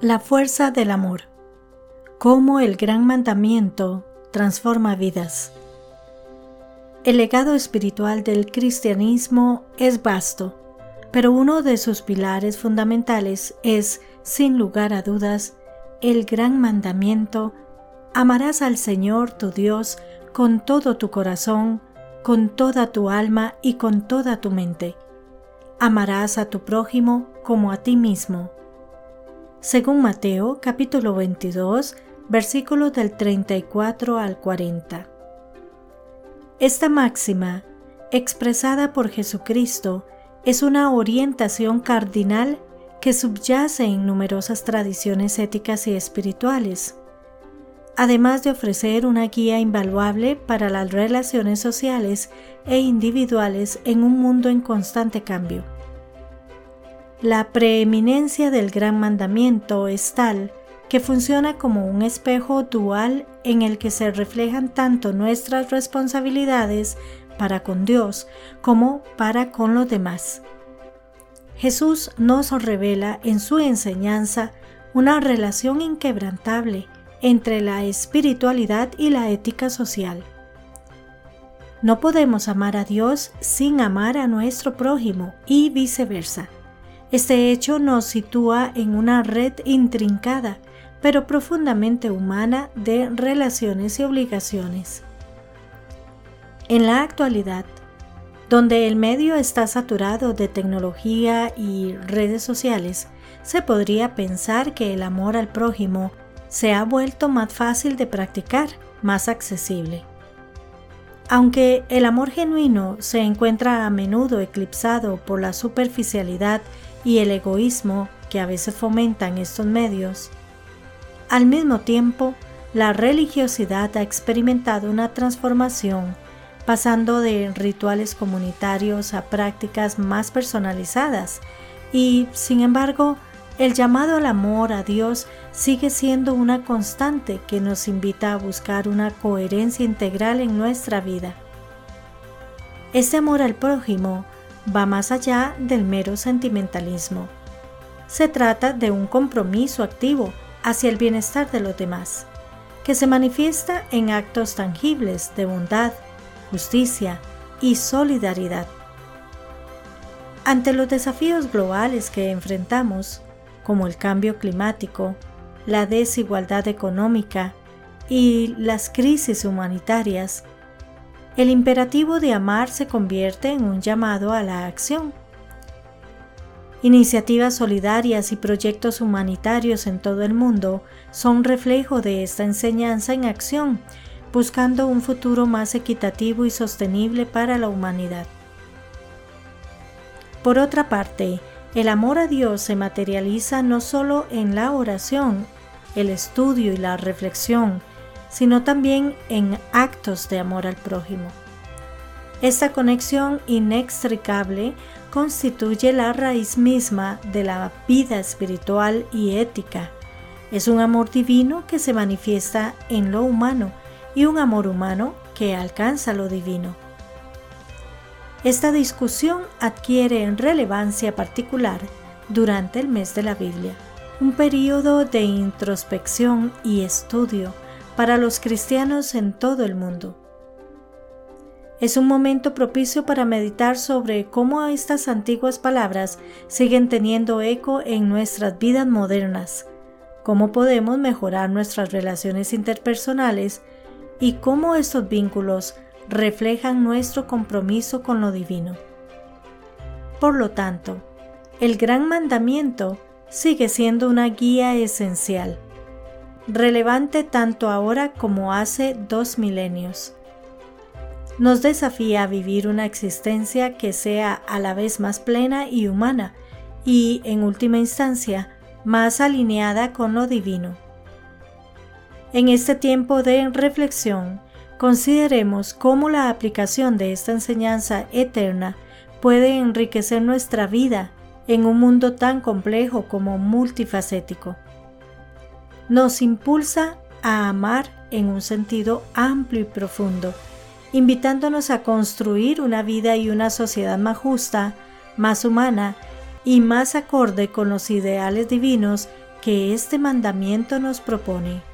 La fuerza del amor. Cómo el gran mandamiento transforma vidas. El legado espiritual del cristianismo es vasto, pero uno de sus pilares fundamentales es, sin lugar a dudas, el gran mandamiento, amarás al Señor tu Dios con todo tu corazón, con toda tu alma y con toda tu mente. Amarás a tu prójimo como a ti mismo según Mateo capítulo 22, versículos del 34 al 40. Esta máxima, expresada por Jesucristo, es una orientación cardinal que subyace en numerosas tradiciones éticas y espirituales, además de ofrecer una guía invaluable para las relaciones sociales e individuales en un mundo en constante cambio. La preeminencia del gran mandamiento es tal que funciona como un espejo dual en el que se reflejan tanto nuestras responsabilidades para con Dios como para con los demás. Jesús nos revela en su enseñanza una relación inquebrantable entre la espiritualidad y la ética social. No podemos amar a Dios sin amar a nuestro prójimo y viceversa. Este hecho nos sitúa en una red intrincada, pero profundamente humana de relaciones y obligaciones. En la actualidad, donde el medio está saturado de tecnología y redes sociales, se podría pensar que el amor al prójimo se ha vuelto más fácil de practicar, más accesible. Aunque el amor genuino se encuentra a menudo eclipsado por la superficialidad y el egoísmo que a veces fomentan estos medios, al mismo tiempo, la religiosidad ha experimentado una transformación, pasando de rituales comunitarios a prácticas más personalizadas, y, sin embargo, el llamado al amor a Dios sigue siendo una constante que nos invita a buscar una coherencia integral en nuestra vida. Este amor al prójimo va más allá del mero sentimentalismo. Se trata de un compromiso activo hacia el bienestar de los demás, que se manifiesta en actos tangibles de bondad, justicia y solidaridad. Ante los desafíos globales que enfrentamos, como el cambio climático, la desigualdad económica y las crisis humanitarias, el imperativo de amar se convierte en un llamado a la acción. Iniciativas solidarias y proyectos humanitarios en todo el mundo son reflejo de esta enseñanza en acción, buscando un futuro más equitativo y sostenible para la humanidad. Por otra parte, el amor a Dios se materializa no solo en la oración, el estudio y la reflexión, sino también en actos de amor al prójimo. Esta conexión inextricable constituye la raíz misma de la vida espiritual y ética. Es un amor divino que se manifiesta en lo humano y un amor humano que alcanza lo divino. Esta discusión adquiere relevancia particular durante el mes de la Biblia, un periodo de introspección y estudio para los cristianos en todo el mundo. Es un momento propicio para meditar sobre cómo estas antiguas palabras siguen teniendo eco en nuestras vidas modernas, cómo podemos mejorar nuestras relaciones interpersonales y cómo estos vínculos reflejan nuestro compromiso con lo divino. Por lo tanto, el gran mandamiento sigue siendo una guía esencial relevante tanto ahora como hace dos milenios. Nos desafía a vivir una existencia que sea a la vez más plena y humana y, en última instancia, más alineada con lo divino. En este tiempo de reflexión, consideremos cómo la aplicación de esta enseñanza eterna puede enriquecer nuestra vida en un mundo tan complejo como multifacético nos impulsa a amar en un sentido amplio y profundo, invitándonos a construir una vida y una sociedad más justa, más humana y más acorde con los ideales divinos que este mandamiento nos propone.